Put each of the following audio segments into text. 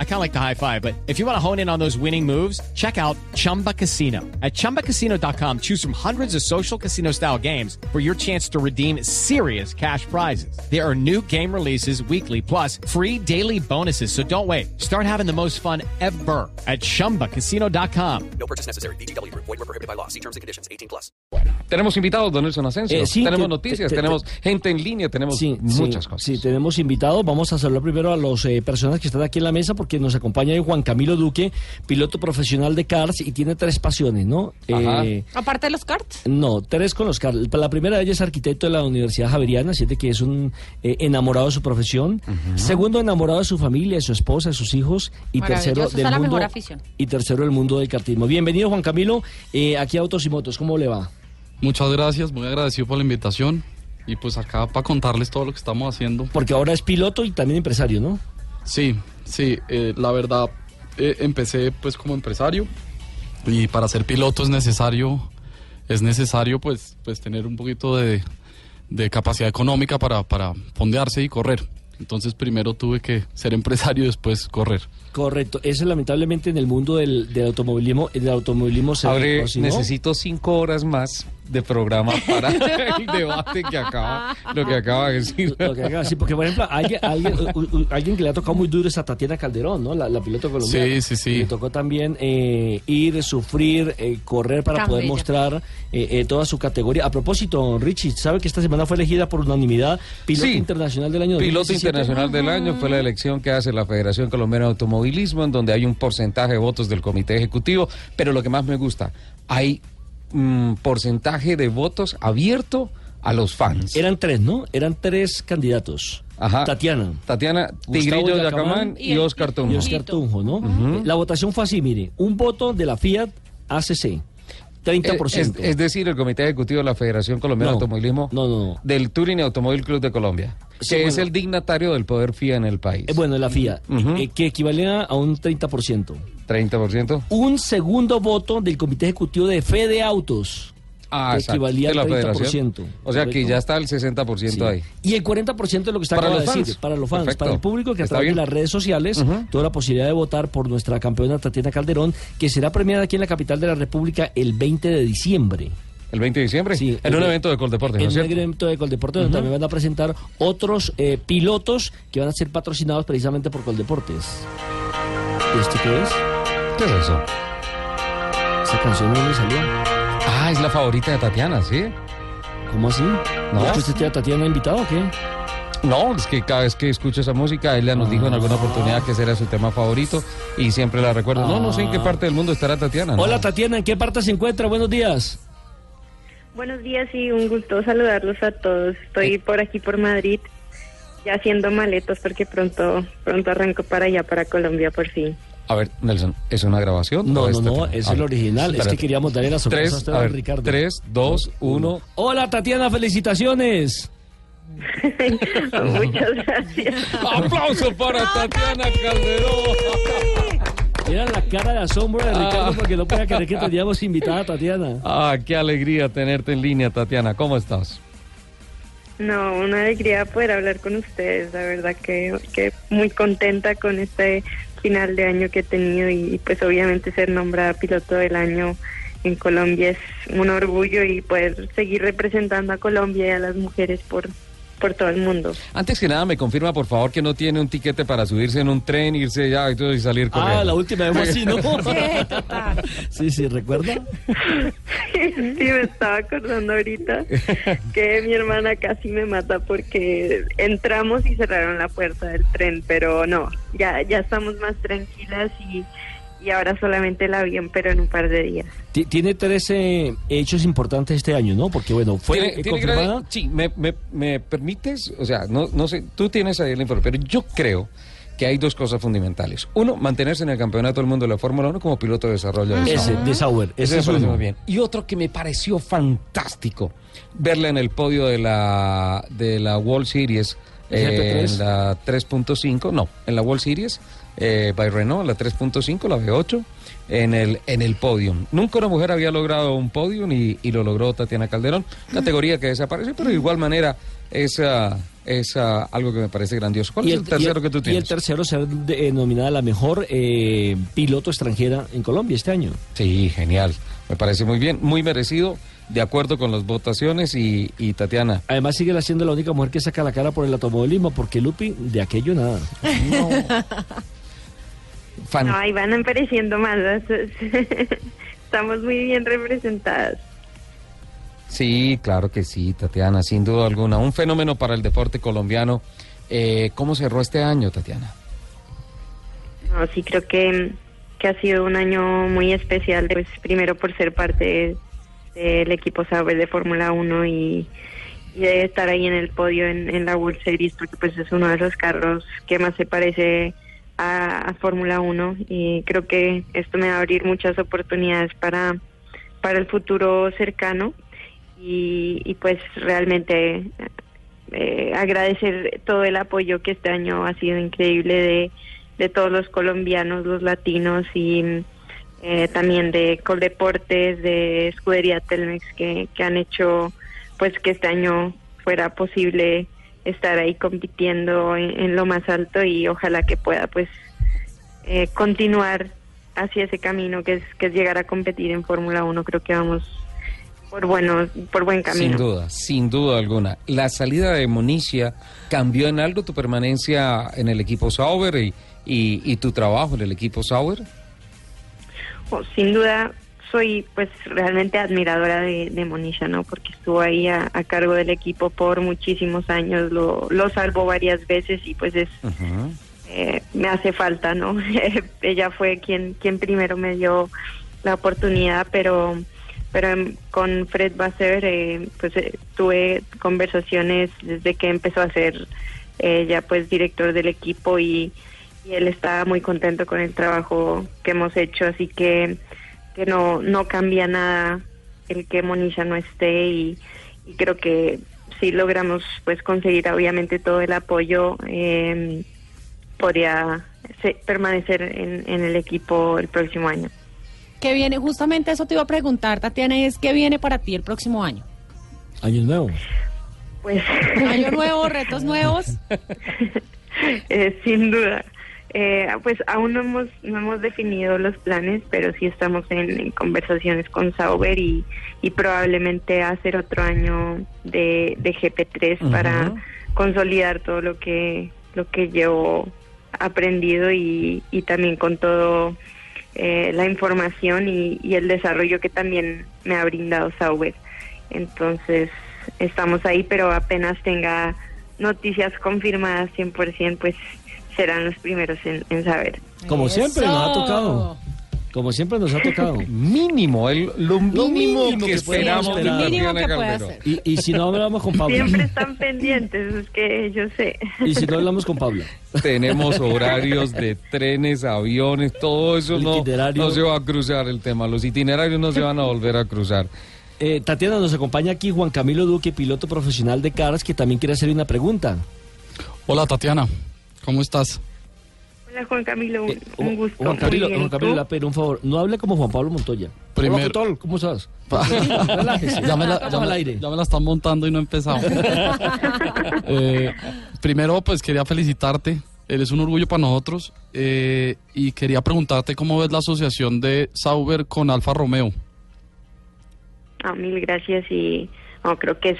I kind of like the high five, but if you want to hone in on those winning moves, check out Chumba Casino. At chumbacasino.com, choose from hundreds of social casino style games for your chance to redeem serious cash prizes. There are new game releases weekly, plus free daily bonuses. So don't wait. Start having the most fun ever at chumbacasino.com. No purchase necessary. BGW. Void were prohibited by law. See terms and conditions. 18 plus. Tenemos invitados, don Nelson Asensio. Eh, sí, tenemos te- noticias, te- te- tenemos gente en línea, tenemos Sí, muchas sí, cosas. Sí, tenemos invitados. Vamos a saludar primero a las personas que están aquí en la mesa porque nos acompaña hoy Juan Camilo Duque, piloto profesional de cars y tiene tres pasiones, ¿no? Eh, Aparte de los karts. no, tres con los cars. La primera de ellas es arquitecto de la Universidad Javeriana, siente que es un eh, enamorado de su profesión. Segundo, enamorado de su familia, de su esposa, de sus hijos. Y tercero, del es la mundo. mejor afición. Y tercero, el mundo del kartismo. Bienvenido, Juan Camilo, eh, aquí a Autos y Motos. ¿Cómo le va? Muchas gracias, muy agradecido por la invitación y pues acá para contarles todo lo que estamos haciendo. Porque ahora es piloto y también empresario, ¿no? Sí, sí, eh, la verdad eh, empecé pues como empresario y para ser piloto es necesario, es necesario pues, pues tener un poquito de, de capacidad económica para, para fondearse y correr. Entonces primero tuve que ser empresario y después correr. Correcto, eso lamentablemente en el mundo del, del automovilismo, del automovilismo se Abre, necesito cinco horas más de programa para el debate que acaba, lo que acaba de decir. Lo que haga, sí, porque por ejemplo, alguien, alguien, u- u- alguien que le ha tocado muy duro es a Tatiana Calderón, ¿no? La, la piloto colombiana. Sí, sí, sí. Le tocó también eh, ir, sufrir, eh, correr para poder mostrar eh, eh, toda su categoría. A propósito, Richie, ¿sabe que esta semana fue elegida por unanimidad piloto Sí. internacional del año Piloto 2017? internacional del año fue la elección que hace la Federación Colombiana de Automovilismo, en donde hay un porcentaje de votos del comité ejecutivo, pero lo que más me gusta, hay un porcentaje de votos abierto a los fans. Eran tres, ¿no? Eran tres candidatos. Ajá. Tatiana. Tatiana, Tigrillo Yacamán y y Oscar Tunjo. y Oscar Tunjo, ¿no? Eh, La votación fue así, mire, un voto de la Fiat ACC, 30%. Es, es decir, el Comité Ejecutivo de la Federación Colombiana No, de Automovilismo no, no, no. del Touring Automóvil Club de Colombia, Sí, que es el dignatario del poder FIA en el país. Eh, bueno, la FIA, eh, que equivalía a un 30%. 30%. Un segundo voto del Comité Ejecutivo de Fede Autos, Ah, que equivalía de al 30%. Federación. O sea que ya está el 60% Sí. ahí. Y el 40% es lo que está Para acaba de los decir, para los fans, Perfecto. para el público que a Está través de bien. las redes sociales Ujú. tuvo la posibilidad de votar por nuestra campeona Tatiana Calderón, que será premiada aquí en la capital de la República el 20 de diciembre. El 20 de diciembre, Sí, en un evento de Coldeportes, ¿no en un evento de Coldeportes donde también van a presentar otros eh, pilotos que van a ser patrocinados precisamente por Coldeportes. ¿Esto qué es? ¿Qué es eso? Esa canción no me salió. Ah, es la favorita de Tatiana, ¿sí? ¿Cómo así? No. ¿Es que usted a Tatiana invitado o qué? No, es que cada vez que escucho esa música, ella nos dijo en alguna oportunidad que ese era su tema favorito y siempre la recuerdo. No, no sé en qué parte del mundo estará Tatiana. ¿no? Hola Tatiana, ¿en qué parte se encuentra? Buenos días. Buenos días y un gusto saludarlos a todos. Estoy por aquí por Madrid, ya haciendo maletas porque pronto pronto arranco para allá, para Colombia por fin. A ver, Nelson, ¿es una grabación? No, no, no, es el original. Es que queríamos darle la sorpresa a Tres, usted, a don ver, Ricardo. tres, dos, uno. Hola Tatiana, felicitaciones. Muchas gracias. ¡Aplauso para Tatiana Calderón! Era la cara de asombro de Ricardo Ah. porque no podía creer que teníamos invitada a Tatiana. Ah, qué alegría tenerte en línea, Tatiana. ¿Cómo estás? No, una alegría poder hablar con ustedes. La verdad que, que muy contenta con este final de año que he tenido y, pues obviamente ser nombrada piloto del año en Colombia es un orgullo y poder seguir representando a Colombia y a las mujeres por, por todo el mundo. Antes que nada, me confirma, por favor, que no tiene un tiquete para subirse en un tren, irse ya y salir corriendo. Ah, la última vez así, ¿no? Sí, total. Sí, sí, ¿recuerda? Sí, me estaba acordando ahorita que mi hermana casi me mata porque entramos y cerraron la puerta del tren, pero no, ya ya estamos más tranquilas y, y ahora solamente el avión, pero en un par de días. Ti- Tiene tres eh, hechos importantes este año, ¿no? Porque, bueno, fue ¿Tiene- eh, tiene confirmada... gran- Sí, me, me- me permites, o sea, no, no sé, tú tienes ahí el informe, pero yo creo que hay dos cosas fundamentales. Uno, mantenerse en el campeonato del mundo de la Fórmula 1 como piloto de desarrollo de Ese, Sauber. de Sauer. Ese es muy bien. Y otro que me pareció fantástico, verla en el podio de la, de la World Series, ¿El eh, GP3? en la 3.5, no, en la World Series, eh, by Renault, la 3.5, la V8, en el, en el podio. Nunca una mujer había logrado un podio y, y lo logró Tatiana Calderón, categoría que desaparece, pero de igual manera es, ah, es ah, algo que me parece grandioso. ¿Cuál Y es el tercero que tú Y el tienes? tercero ser eh, nominada la mejor eh, piloto extranjera en Colombia este año. Sí, genial. Me parece muy bien, muy merecido, de acuerdo con las votaciones y, y Tatiana. Además sigue siendo la única mujer que saca la cara por el automovilismo, porque Lupi, de aquello nada. Fan- No, ahí van apareciendo más. Estamos muy bien representadas. Sí, claro que sí, Tatiana, sin duda alguna. Un fenómeno para el deporte colombiano. Eh, ¿Cómo cerró este año, Tatiana? No, sí creo que, que ha sido un año muy especial, pues primero por ser parte del equipo Sauber de Fórmula 1 y, y de estar ahí en el podio en, en la World Series, porque pues es uno de los carros que más se parece a, a Fórmula 1 y creo que esto me va a abrir muchas oportunidades para, para el futuro cercano. Y, y pues realmente eh, agradecer todo el apoyo que este año ha sido increíble de, de todos los colombianos, los latinos y eh, también de Coldeportes, de Escudería Telmex que, que han hecho pues que este año fuera posible estar ahí compitiendo en, en lo más alto y ojalá que pueda pues eh, continuar hacia ese camino que es que es llegar a competir en Fórmula 1 creo que vamos por bueno por buen camino Sin duda, sin duda alguna. ¿La salida de Monicia cambió en algo tu permanencia en el equipo Sauber y, y, y tu trabajo en el equipo Sauber? Oh, sin duda soy pues realmente admiradora de, de Monisha, ¿no? Porque estuvo ahí a, a cargo del equipo por muchísimos años, lo, lo salvó varias veces y pues es eh, me hace falta, ¿no? Ella fue quien quien primero me dio la oportunidad, pero pero con Fred Basser eh, pues eh, tuve conversaciones desde que empezó a ser eh, ya pues director del equipo y, y él está muy contento con el trabajo que hemos hecho, así que que no no cambia nada el que Monisha no esté y, y creo que si logramos pues conseguir obviamente todo el apoyo eh, podría se- permanecer en, en el equipo el próximo año. ¿Qué viene? Justamente eso te iba a preguntar, Tatiana, y es ¿qué viene para ti el próximo año? Año nuevo. Pues Año nuevo, retos nuevos. eh, sin duda. Eh, pues aún no hemos no hemos definido los planes, pero sí estamos en, en conversaciones con Sauber y, y probablemente hacer otro año de, de GP3 para consolidar todo lo que lo que llevo aprendido y, y también con todo eh, la información y, y el desarrollo que también me ha brindado Sauber. Entonces estamos ahí, pero apenas tenga noticias confirmadas 100%, pues serán los primeros en, en saber. Como siempre nos ha tocado. Como siempre nos ha tocado. Mínimo, el, lo mínimo, mínimo que, esperamos de Calderón. hacer. Y, y si no hablamos con Pablo. Siempre están pendientes, es que yo sé. Y si no hablamos con Pablo. Tenemos horarios de trenes, aviones, todo eso El no, no se va a cruzar el tema. Los itinerarios no se van a volver a cruzar. Eh, Tatiana, nos acompaña aquí Juan Camilo Duque, piloto profesional de Cars, que también quiere hacerle una pregunta. Hola Tatiana, ¿cómo estás? Hola Juan Camilo, un, Eh, un gusto. Juan Camilo, Juan Camilo, un favor. No hable como Juan Pablo Montoya. Primero- Hola, ¿qué tal? ¿Cómo estás? Relájese. Ya me, la, ya me- aire. ya me la están montando y no he empezado. Eh, primero, pues quería felicitarte. Eres un orgullo para nosotros. eh, y quería preguntarte cómo ves la asociación de Sauber con Alfa Romeo. Ah, mil gracias y no, creo que es,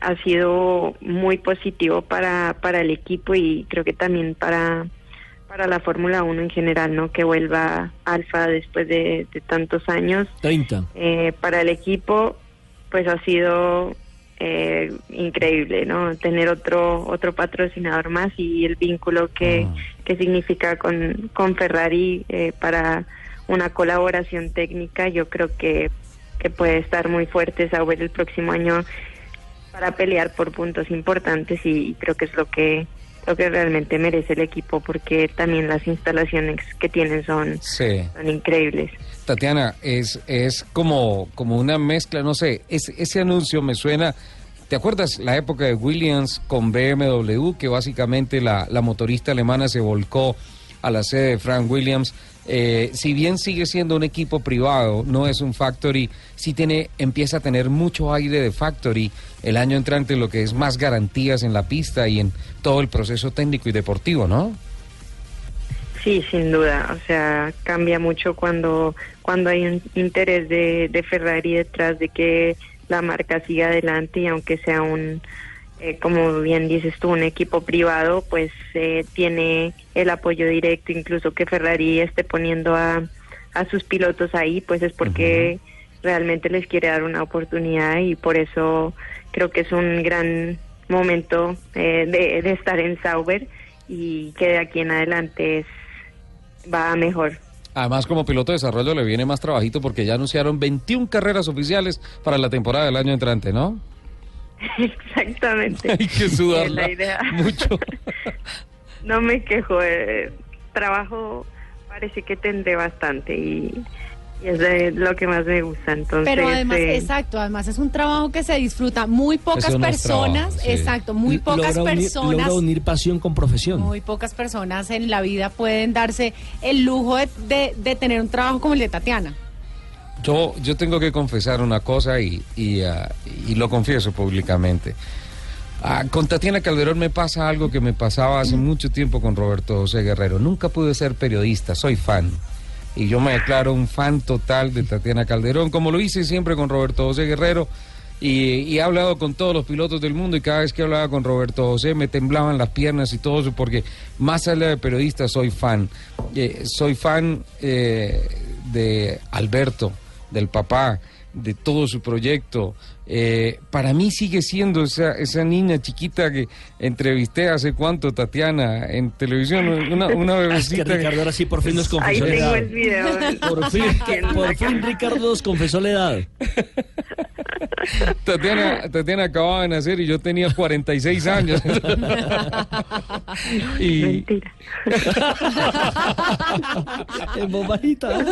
ha sido muy positivo para, para el equipo y creo que también para, para la Fórmula 1 en general, ¿no? Que vuelva Alfa después de, de tantos años. 30. Eh, para el equipo, pues ha sido eh, increíble, ¿no? Tener otro otro patrocinador más y el vínculo que, que significa con, con Ferrari eh, para una colaboración técnica, yo creo que, que puede estar muy fuerte Sauber el próximo año para pelear por puntos importantes y, creo que es lo que lo que realmente merece el equipo porque también las instalaciones que tienen son, Sí. son increíbles. Tatiana, es, es como, como una mezcla, no sé, es- ese anuncio me suena, ¿te acuerdas la época de Williams con BMW, que básicamente la, la motorista alemana se volcó a la sede de Frank Williams eh, si bien sigue siendo un equipo privado, no es un factory, sí tiene, empieza a tener mucho aire de factory el año entrante, lo que es más garantías en la pista y en todo el proceso técnico y deportivo, ¿no? Sí, sin duda. O sea, cambia mucho cuando, cuando hay un interés de, de Ferrari detrás de que la marca siga adelante y aunque sea un, eh, como bien dices tú, un equipo privado, pues eh, tiene el apoyo directo, incluso que Ferrari esté poniendo a, a sus pilotos ahí, pues es porque realmente les quiere dar una oportunidad y por eso creo que es un gran momento eh, de, de estar en Sauber y que de aquí en adelante es, va a mejor. Además, como piloto de desarrollo le viene más trabajito porque ya anunciaron 21 carreras oficiales para la temporada del año entrante, ¿no? Exactamente. Hay que Es sudarla la idea. mucho. no me quejo, eh, trabajo parece que tendré bastante y, y es de lo que más me gusta. Entonces, Pero además, eh, exacto, además es un trabajo que se disfruta. Muy pocas no personas, trabajo, sí. exacto, muy pocas logra unir, personas. logra unir pasión con profesión. Muy pocas personas en la vida pueden darse el lujo de, de- de tener un trabajo como el de Tatiana. Yo, yo tengo que confesar una cosa y, y, ah, lo confieso públicamente. Ah, con Tatiana Calderón me pasa algo que me pasaba hace mucho tiempo con Roberto José Guerrero. Nunca pude ser periodista, soy fan. Y yo me declaro un fan total de Tatiana Calderón, como lo hice siempre con Roberto José Guerrero. Y, y he hablado con todos los pilotos del mundo y cada vez que hablaba con Roberto José me temblaban las piernas y todo eso porque más allá de periodista soy fan. Eh, soy fan eh, de Alberto, del papá, de todo su proyecto. Eh, para mí sigue siendo esa, esa niña chiquita que entrevisté hace cuánto, Tatiana, en televisión, una, una Es que bebecita. Ricardo ahora sí por fin nos ahí confesó la tengo edad. el video. Por fin, por. Ricardo nos confesó la edad. Tatiana, Tatiana acababa de nacer y yo tenía 46 años. y Mentira. En bajita.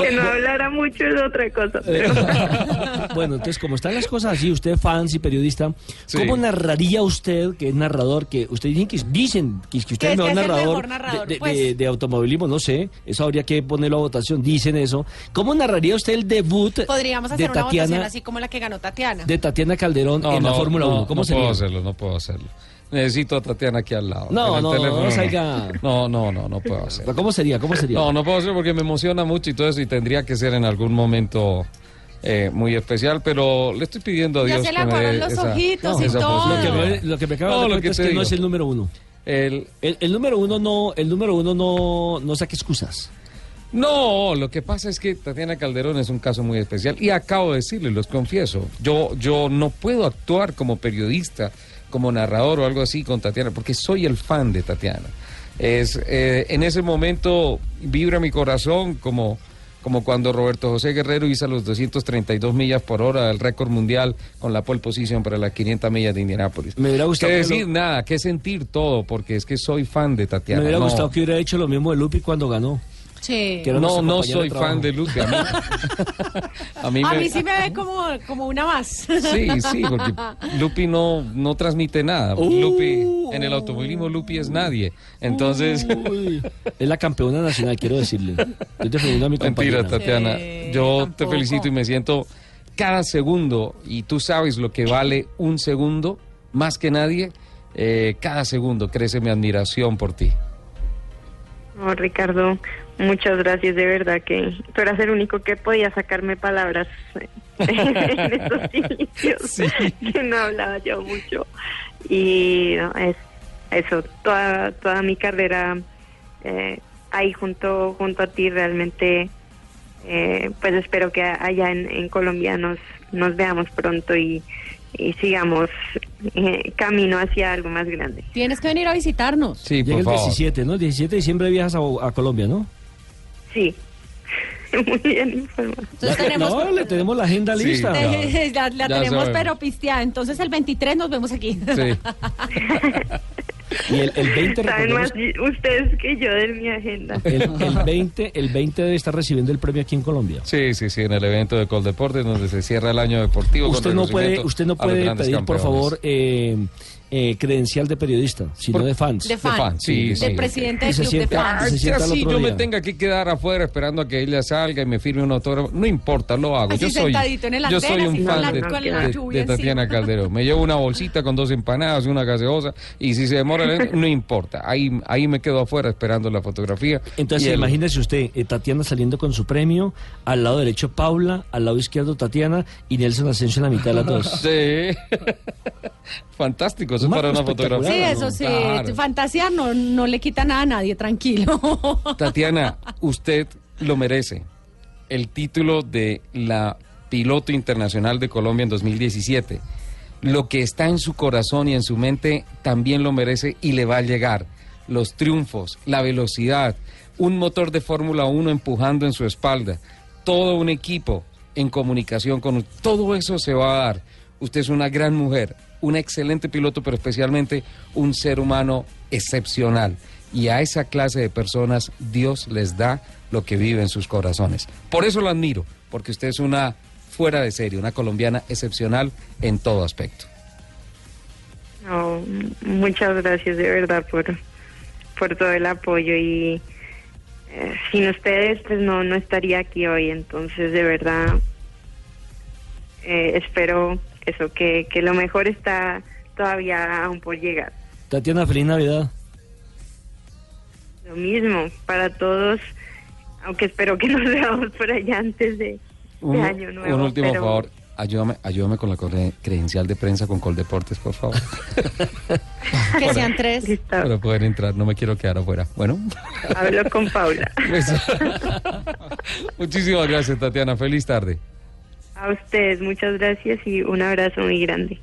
que no hablara mucho es otra cosa. Pero... Bueno, entonces, como están las cosas así, usted fans y periodista, Sí. ¿cómo narraría usted, que es narrador, que usted dicen que, dicen que, usted Que es el mejor es el narrador, mejor narrador, de, de- pues. de- de automovilismo? No sé, eso habría que ponerlo a votación, dicen eso. ¿Cómo narraría usted el debut Podríamos de hacer una votación Tatiana, así como la que ganó Tatiana. de Tatiana Calderón en la Fórmula 1? ¿Cómo no sería? puedo hacerlo, no puedo hacerlo. Necesito a Tatiana aquí al lado. No, no, teléfono no salga. No, no, no, no puedo hacerlo. ¿Cómo sería? ¿Cómo sería? No, no puedo hacerlo porque me emociona mucho y todo eso y tendría que ser en algún momento eh, muy especial, pero le estoy pidiendo a Ya Dios se le aguaron los esa- ojitos y esa todo. Lo que, lo que me acaba No, de dar lo cuenta que es que no es el número uno. El, El, el número uno no, el número uno no, no saque excusas. No, lo que pasa es que Tatiana Calderón es un caso muy especial y acabo de decirle, los confieso, yo, yo no puedo actuar como periodista, como narrador o algo así con Tatiana, porque soy el fan de Tatiana. Es, eh, en ese momento vibra mi corazón como, como cuando Roberto José Guerrero hizo los 232 millas por hora, el récord mundial con la pole position para las 500 millas de Indianápolis. Me hubiera gustado ¿Qué que decir? lo- Nada, que sentir todo, porque es que soy fan de Tatiana. me hubiera No. gustado que hubiera hecho lo mismo de Lupi cuando ganó. Sí. No, no soy de fan de Lupe. A mí, a mí, A me- mí sí me ve como, como una más. Sí, sí, porque Lupi no, no transmite nada. Uh. Lupi, en el automovilismo Lupi es nadie. Entonces, Uy, es la campeona nacional, quiero decirle. Estoy defendiendo a mi mentira. Tatiana. Sí, Yo te felicito y me siento cada segundo, y tú sabes lo que vale un segundo, más que nadie, eh, cada segundo crece mi admiración por ti. No, Ricardo, muchas gracias, de verdad que tú eras el único que podía sacarme palabras eh, en estos inicios, que no hablaba yo mucho. Y no, es eso, toda, toda mi carrera eh, ahí junto, junto a ti realmente, eh, pues espero que allá en, en Colombia nos, nos veamos pronto y, y sigamos eh, camino hacia algo más grande. Tienes que venir a visitarnos. Sí, Llega por el favor. 17, ¿no? El 17 de diciembre viajas a, a Colombia, ¿no? Sí, muy bien informado. Entonces tenemos... no, le tenemos la agenda Sí, lista. la, tenemos pero pisteada. Entonces el 23 nos vemos aquí. Sí. Y el, el 20, Saben más recordemos, ustedes que yo de mi agenda. el, el 20, el 20 debe estar recibiendo el premio aquí en Colombia. Sí, sí, sí, en el evento de Coldeportes donde se cierra el año deportivo. con Usted no puede, usted no puede pedir, por favor, eh, eh, credencial de periodista, sino Por- de fans. De fan. fan, sí, de sí. presidente Y del club de fans. se así yo me tenga que quedar afuera esperando a que ella salga y me firme un autógrafo. No importa, lo hago. Así yo soy, sentadito en el yo soy un fan de, de- de Tatiana. Calderón. Me llevo una bolsita con dos empanadas y una gaseosa y si se demora, no importa. Ahí, ahí me quedo afuera esperando la fotografía. Entonces, el- imagínese usted, eh, Tatiana saliendo con su premio, al lado derecho Paula, al lado izquierdo Tatiana y Nelson Asensio en la mitad de las dos. Sí. Fantástico, eso es para una fotografía. Sí, eso sí, Claro. fantasía no, no le quita nada a nadie, tranquilo. Tatiana, usted lo merece. El título de la piloto internacional de Colombia en 2017. Lo que está en su corazón y en su mente también lo merece y le va a llegar. Los triunfos, la velocidad, un motor de Fórmula 1 empujando en su espalda, todo un equipo en comunicación con usted. Todo eso se va a dar. Usted es una gran mujer, una excelente piloto, pero especialmente un ser humano excepcional. Y a esa clase de personas Dios les da lo que vive en sus corazones. Por eso la admiro, porque usted es una fuera de serie, una colombiana excepcional en todo aspecto. Muchas gracias de verdad por, por todo el apoyo y eh, sin ustedes pues no, no estaría aquí hoy, entonces de verdad eh, espero eso, que, que lo mejor está todavía aún por llegar. Tatiana, feliz Navidad. Lo mismo para todos, aunque espero que nos veamos por allá antes de, de Un, Año Nuevo. un último pero- favor, ayúdame, ayúdame con la cre- credencial de prensa con Coldeportes, por favor. que sean tres. Para poder entrar, no me quiero quedar afuera. Bueno. hablo con Paula. Eso. Muchísimas gracias, Tatiana. Feliz tarde. A ustedes, muchas gracias y un abrazo muy grande.